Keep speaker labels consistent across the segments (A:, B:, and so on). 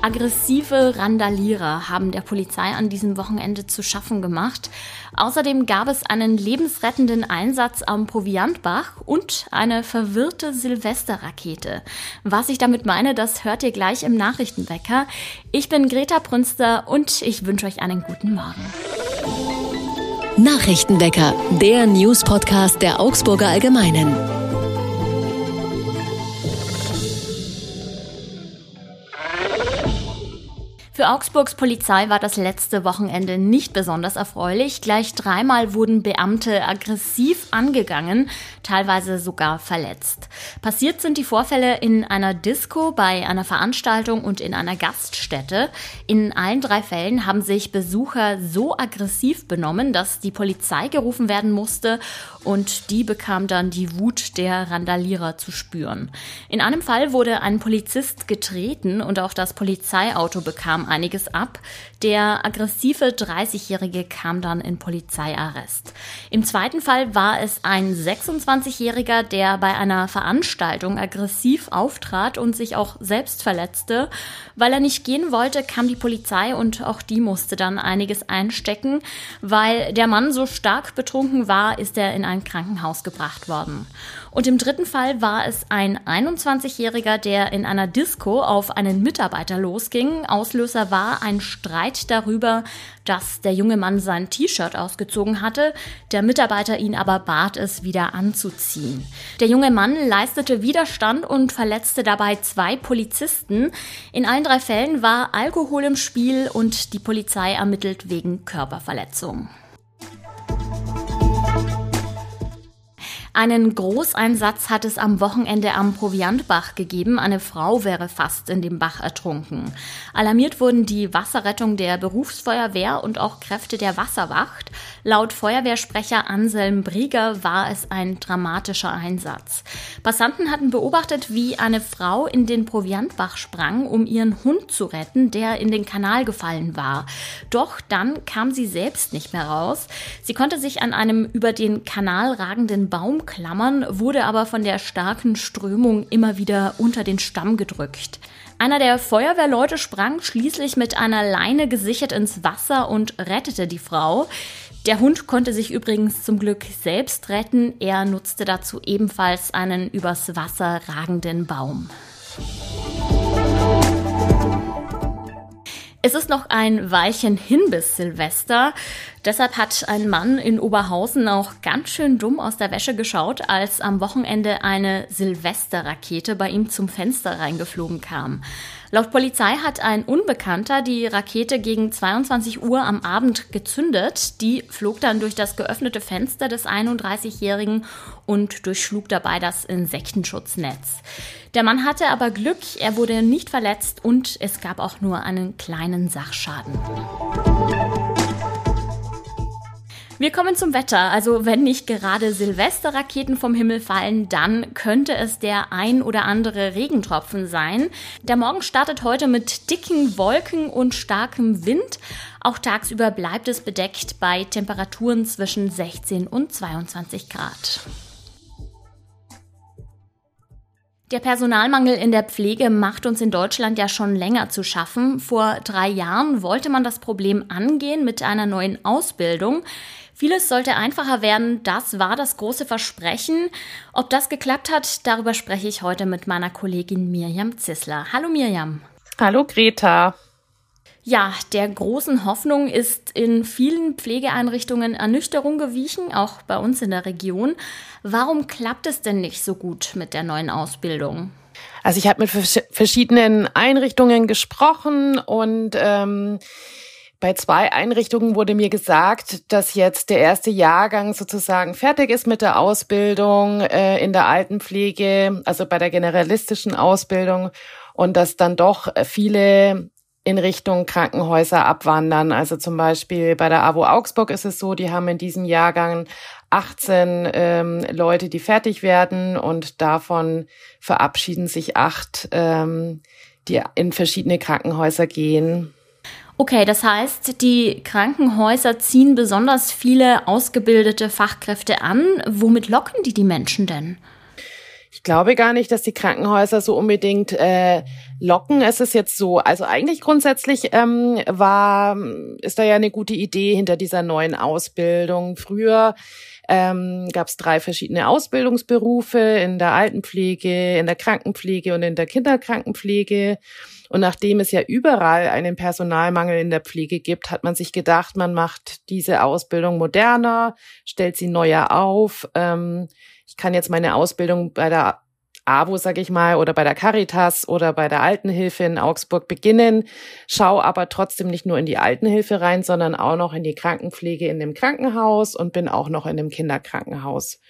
A: Aggressive Randalierer haben der Polizei an diesem Wochenende zu schaffen gemacht. Außerdem gab es einen lebensrettenden Einsatz am Proviantbach und eine verwirrte Silvesterrakete. Was ich damit meine, das hört ihr gleich im Nachrichtenwecker. Ich bin Greta Brünster und ich wünsche euch einen guten Morgen.
B: Nachrichtenwecker, der News-Podcast der Augsburger Allgemeinen.
A: Für Augsburgs Polizei war das letzte Wochenende nicht besonders erfreulich. Gleich dreimal wurden Beamte aggressiv angegangen, teilweise sogar verletzt. Passiert sind die Vorfälle in einer Disco, bei einer Veranstaltung und in einer Gaststätte. In allen drei Fällen haben sich Besucher so aggressiv benommen, dass die Polizei gerufen werden musste und die bekam dann die Wut der Randalierer zu spüren. In einem Fall wurde ein Polizist getreten und auch das Polizeiauto bekam einiges ab. Der aggressive 30-Jährige kam dann in Polizeiarrest. Im zweiten Fall war es ein 26-Jähriger, der bei einer Veranstaltung aggressiv auftrat und sich auch selbst verletzte. Weil er nicht gehen wollte, kam die Polizei und auch die musste dann einiges einstecken. Weil der Mann so stark betrunken war, ist er in ein Krankenhaus gebracht worden. Und im dritten Fall war es ein 21-Jähriger, der in einer Disco auf einen Mitarbeiter losging. Auslöser war ein Streit darüber, dass der junge Mann sein T-Shirt ausgezogen hatte, der Mitarbeiter ihn aber bat, es wieder anzuziehen. Der junge Mann leistete Widerstand und verletzte dabei zwei Polizisten. In allen drei Fällen war Alkohol im Spiel und die Polizei ermittelt wegen Körperverletzung. Einen Großeinsatz hat es am Wochenende am Proviantbach gegeben. Eine Frau wäre fast in dem Bach ertrunken. Alarmiert wurden die Wasserrettung der Berufsfeuerwehr und auch Kräfte der Wasserwacht. Laut Feuerwehrsprecher Anselm Brieger war es ein dramatischer Einsatz. Passanten hatten beobachtet, wie eine Frau in den Proviantbach sprang, um ihren Hund zu retten, der in den Kanal gefallen war. Doch dann kam sie selbst nicht mehr raus. Sie konnte sich an einem über den Kanal ragenden Baum klammern, wurde aber von der starken Strömung immer wieder unter den Stamm gedrückt. Einer der Feuerwehrleute sprang schließlich mit einer Leine gesichert ins Wasser und rettete die Frau. Der Hund konnte sich übrigens zum Glück selbst retten. Er nutzte dazu ebenfalls einen übers Wasser ragenden Baum. Es ist noch ein Weilchen hin bis Silvester. Deshalb hat ein Mann in Oberhausen auch ganz schön dumm aus der Wäsche geschaut, als am Wochenende eine Silvesterrakete bei ihm zum Fenster reingeflogen kam. Laut Polizei hat ein Unbekannter die Rakete gegen 22 Uhr am Abend gezündet. Die flog dann durch das geöffnete Fenster des 31-Jährigen und durchschlug dabei das Insektenschutznetz. Der Mann hatte aber Glück, er wurde nicht verletzt und es gab auch nur einen kleinen Sachschaden. Wir kommen zum Wetter. Also wenn nicht gerade Silvesterraketen vom Himmel fallen, dann könnte es der ein oder andere Regentropfen sein. Der Morgen startet heute mit dicken Wolken und starkem Wind. Auch tagsüber bleibt es bedeckt bei Temperaturen zwischen 16 und 22 Grad. Der Personalmangel in der Pflege macht uns in Deutschland ja schon länger zu schaffen. Vor drei Jahren wollte man das Problem angehen mit einer neuen Ausbildung. Vieles sollte einfacher werden, das war das große Versprechen. Ob das geklappt hat, darüber spreche ich heute mit meiner Kollegin Mirjam Zissler. Hallo Mirjam.
C: Hallo Greta.
A: Ja, der großen Hoffnung ist in vielen Pflegeeinrichtungen Ernüchterung gewichen, auch bei uns in der Region. Warum klappt es denn nicht so gut mit der neuen Ausbildung?
C: Also ich habe mit verschiedenen Einrichtungen gesprochen und ähm, bei zwei Einrichtungen wurde mir gesagt, dass jetzt der erste Jahrgang sozusagen fertig ist mit der Ausbildung äh, in der Altenpflege, also bei der generalistischen Ausbildung und dass dann doch viele in Richtung Krankenhäuser abwandern. Also zum Beispiel bei der AWO Augsburg ist es so, die haben in diesem Jahrgang 18 ähm, Leute, die fertig werden und davon verabschieden sich acht, ähm, die in verschiedene Krankenhäuser gehen.
A: Okay, das heißt, die Krankenhäuser ziehen besonders viele ausgebildete Fachkräfte an. Womit locken die die Menschen denn?
C: Ich glaube gar nicht, dass die Krankenhäuser so unbedingt äh, locken. Es ist jetzt so, also eigentlich grundsätzlich ähm, war, ist da ja eine gute Idee hinter dieser neuen Ausbildung. Früher ähm, gab es drei verschiedene Ausbildungsberufe in der Altenpflege, in der Krankenpflege und in der Kinderkrankenpflege. Und nachdem es ja überall einen Personalmangel in der Pflege gibt, hat man sich gedacht, man macht diese Ausbildung moderner, stellt sie neuer auf. Ähm, kann jetzt meine Ausbildung bei der AWO, sag ich mal, oder bei der Caritas oder bei der Altenhilfe in Augsburg beginnen, schau aber trotzdem nicht nur in die Altenhilfe rein, sondern auch noch in die Krankenpflege in dem Krankenhaus und bin auch noch in dem Kinderkrankenhaus.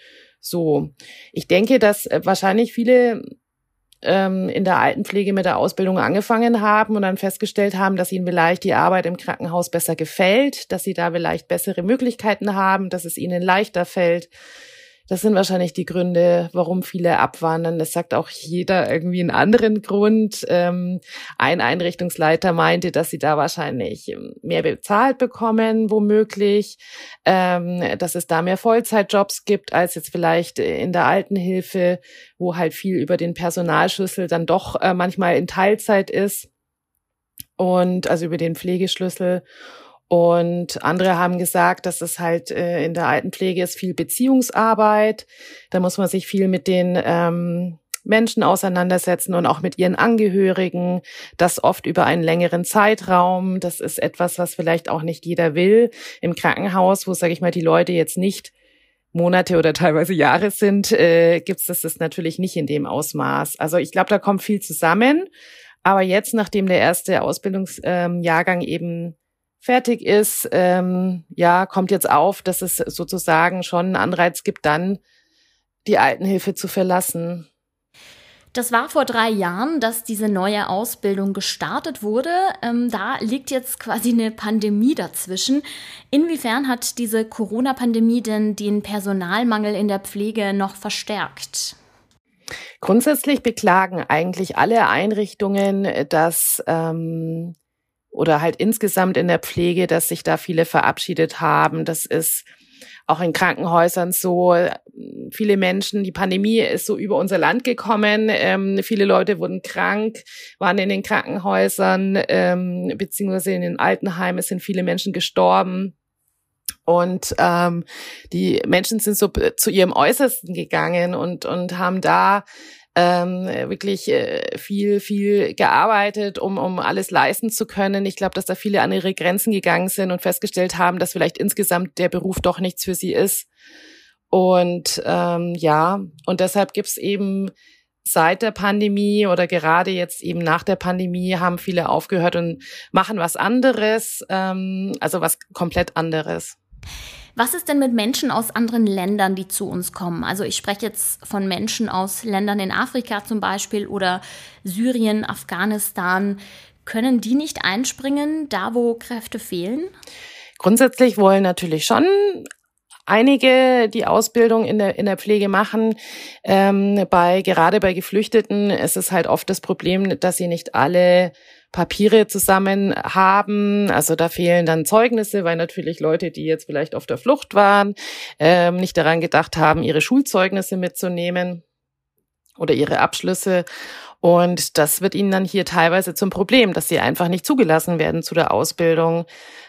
C: So, ich denke, dass äh, wahrscheinlich viele ähm, in der Altenpflege mit der Ausbildung angefangen haben und dann festgestellt haben, dass ihnen vielleicht die Arbeit im Krankenhaus besser gefällt, dass sie da vielleicht bessere Möglichkeiten haben, dass es ihnen leichter fällt, das sind wahrscheinlich die Gründe, warum viele abwandern. Das sagt auch jeder irgendwie einen anderen Grund. Ähm, ein Einrichtungsleiter meinte, dass sie da wahrscheinlich ähm, mehr bezahlt bekommen, womöglich, ähm, dass es da mehr Vollzeitjobs gibt als jetzt vielleicht in der Altenhilfe, wo halt viel über den Personalschlüssel dann doch äh, manchmal in Teilzeit ist und also über den Pflegeschlüssel. Und andere haben gesagt, dass es halt äh, in der Altenpflege ist viel Beziehungsarbeit. Da muss man sich viel mit den ähm, Menschen auseinandersetzen und auch mit ihren Angehörigen. Das oft über einen längeren Zeitraum. Das ist etwas, was vielleicht auch nicht jeder will. Im Krankenhaus, wo, sage ich mal, die Leute jetzt nicht Monate oder teilweise Jahre sind, äh, gibt es das, das natürlich nicht in dem Ausmaß. Also ich glaube, da kommt viel zusammen. Aber jetzt, nachdem der erste Ausbildungsjahrgang ähm, eben fertig ist, ähm, ja, kommt jetzt auf, dass es sozusagen schon einen Anreiz gibt, dann die Altenhilfe zu verlassen.
A: Das war vor drei Jahren, dass diese neue Ausbildung gestartet wurde. Ähm, da liegt jetzt quasi eine Pandemie dazwischen. Inwiefern hat diese Corona-Pandemie denn den Personalmangel in der Pflege noch verstärkt?
C: Grundsätzlich beklagen eigentlich alle Einrichtungen, dass ähm, oder halt insgesamt in der Pflege, dass sich da viele verabschiedet haben. Das ist auch in Krankenhäusern so. Viele Menschen, die Pandemie ist so über unser Land gekommen. Ähm, viele Leute wurden krank, waren in den Krankenhäusern, ähm, beziehungsweise in den Altenheimen. Es sind viele Menschen gestorben. Und ähm, die Menschen sind so zu ihrem Äußersten gegangen und, und haben da ähm, wirklich äh, viel, viel gearbeitet, um, um alles leisten zu können. Ich glaube, dass da viele an ihre Grenzen gegangen sind und festgestellt haben, dass vielleicht insgesamt der Beruf doch nichts für sie ist. Und ähm, ja, und deshalb gibt's eben seit der Pandemie oder gerade jetzt eben nach der Pandemie haben viele aufgehört und machen was anderes, ähm, also was komplett anderes.
A: Was ist denn mit Menschen aus anderen Ländern, die zu uns kommen? Also ich spreche jetzt von Menschen aus Ländern in Afrika zum Beispiel oder Syrien, Afghanistan. Können die nicht einspringen, da wo Kräfte fehlen?
C: Grundsätzlich wollen natürlich schon einige die Ausbildung in der, in der Pflege machen. Ähm, bei, gerade bei Geflüchteten ist es halt oft das Problem, dass sie nicht alle Papiere zusammen haben. Also da fehlen dann Zeugnisse, weil natürlich Leute, die jetzt vielleicht auf der Flucht waren, ähm, nicht daran gedacht haben, ihre Schulzeugnisse mitzunehmen oder ihre Abschlüsse. Und das wird ihnen dann hier teilweise zum Problem, dass sie einfach nicht zugelassen werden zu der Ausbildung.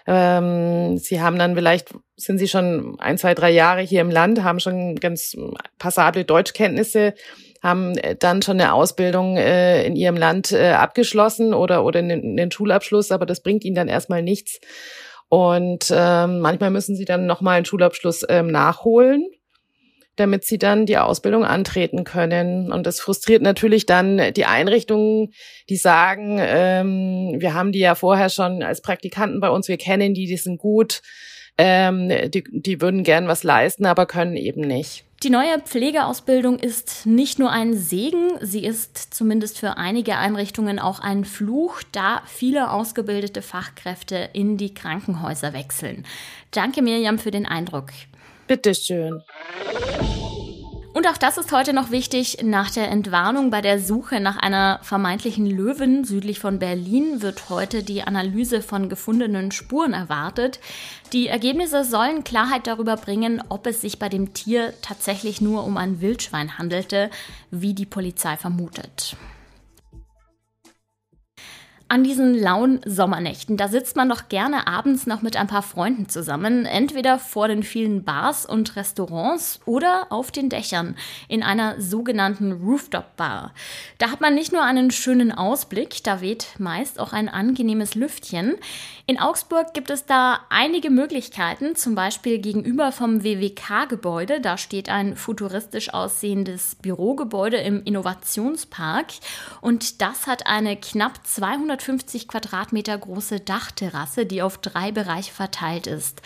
C: Ähm, sie haben dann vielleicht, sind sie schon ein, zwei, drei Jahre hier im Land, haben schon ganz passable Deutschkenntnisse, haben äh, dann schon eine Ausbildung äh, in ihrem Land äh, abgeschlossen oder, oder einen, einen Schulabschluss, aber das bringt ihnen dann erstmal nichts. Und ähm, manchmal müssen sie dann nochmal einen Schulabschluss ähm, nachholen, damit sie dann die Ausbildung antreten können. Und das frustriert natürlich dann die Einrichtungen, die sagen, ähm, wir haben die ja vorher schon als Praktikanten bei uns, wir kennen die, die sind gut, ähm, die, die würden gern was leisten, aber können eben nicht.
A: Die neue Pflegeausbildung ist nicht nur ein Segen, sie ist zumindest für einige Einrichtungen auch ein Fluch, da viele ausgebildete Fachkräfte in die Krankenhäuser wechseln. Danke Mirjam für den Eindruck.
C: Bitteschön.
A: Und auch das ist heute noch wichtig. Nach der Entwarnung bei der Suche nach einer vermeintlichen Löwin südlich von Berlin wird heute die Analyse von gefundenen Spuren erwartet. Die Ergebnisse sollen Klarheit darüber bringen, ob es sich bei dem Tier tatsächlich nur um ein Wildschwein handelte, wie die Polizei vermutet an diesen lauen Sommernächten, da sitzt man doch gerne abends noch mit ein paar Freunden zusammen, entweder vor den vielen Bars und Restaurants oder auf den Dächern in einer sogenannten Rooftop-Bar. Da hat man nicht nur einen schönen Ausblick, da weht meist auch ein angenehmes Lüftchen. In Augsburg gibt es da einige Möglichkeiten, zum Beispiel gegenüber vom WWK-Gebäude. Da steht ein futuristisch aussehendes Bürogebäude im Innovationspark und das hat eine knapp 200 150 Quadratmeter große Dachterrasse, die auf drei Bereiche verteilt ist.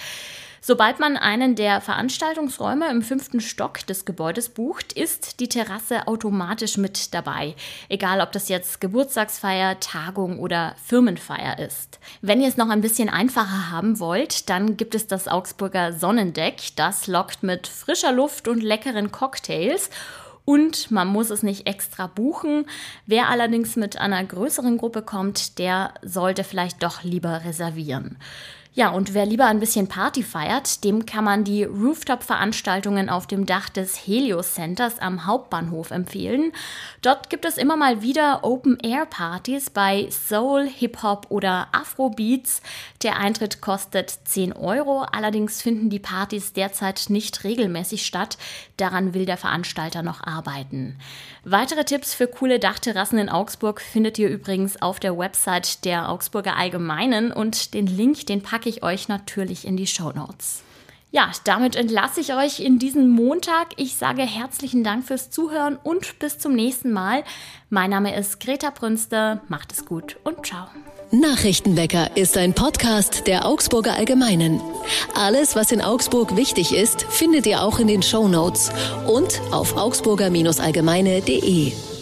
A: Sobald man einen der Veranstaltungsräume im fünften Stock des Gebäudes bucht, ist die Terrasse automatisch mit dabei. Egal, ob das jetzt Geburtstagsfeier, Tagung oder Firmenfeier ist. Wenn ihr es noch ein bisschen einfacher haben wollt, dann gibt es das Augsburger Sonnendeck. Das lockt mit frischer Luft und leckeren Cocktails und man muss es nicht extra buchen. Wer allerdings mit einer größeren Gruppe kommt, der sollte vielleicht doch lieber reservieren. Ja, und wer lieber ein bisschen Party feiert, dem kann man die Rooftop-Veranstaltungen auf dem Dach des Helios Centers am Hauptbahnhof empfehlen. Dort gibt es immer mal wieder Open-Air-Partys bei Soul, Hip-Hop oder Afro-Beats. Der Eintritt kostet 10 Euro, allerdings finden die Partys derzeit nicht regelmäßig statt. Daran will der Veranstalter noch arbeiten. Weitere Tipps für coole Dachterrassen in Augsburg findet ihr übrigens auf der Website der Augsburger Allgemeinen und den Link, den packe ich euch natürlich in die Show Notes. Ja, damit entlasse ich euch in diesen Montag. Ich sage herzlichen Dank fürs Zuhören und bis zum nächsten Mal. Mein Name ist Greta Brünste. Macht es gut und ciao.
B: Nachrichtenwecker ist ein Podcast der Augsburger Allgemeinen. Alles, was in Augsburg wichtig ist, findet ihr auch in den Show Notes und auf augsburger-allgemeine.de.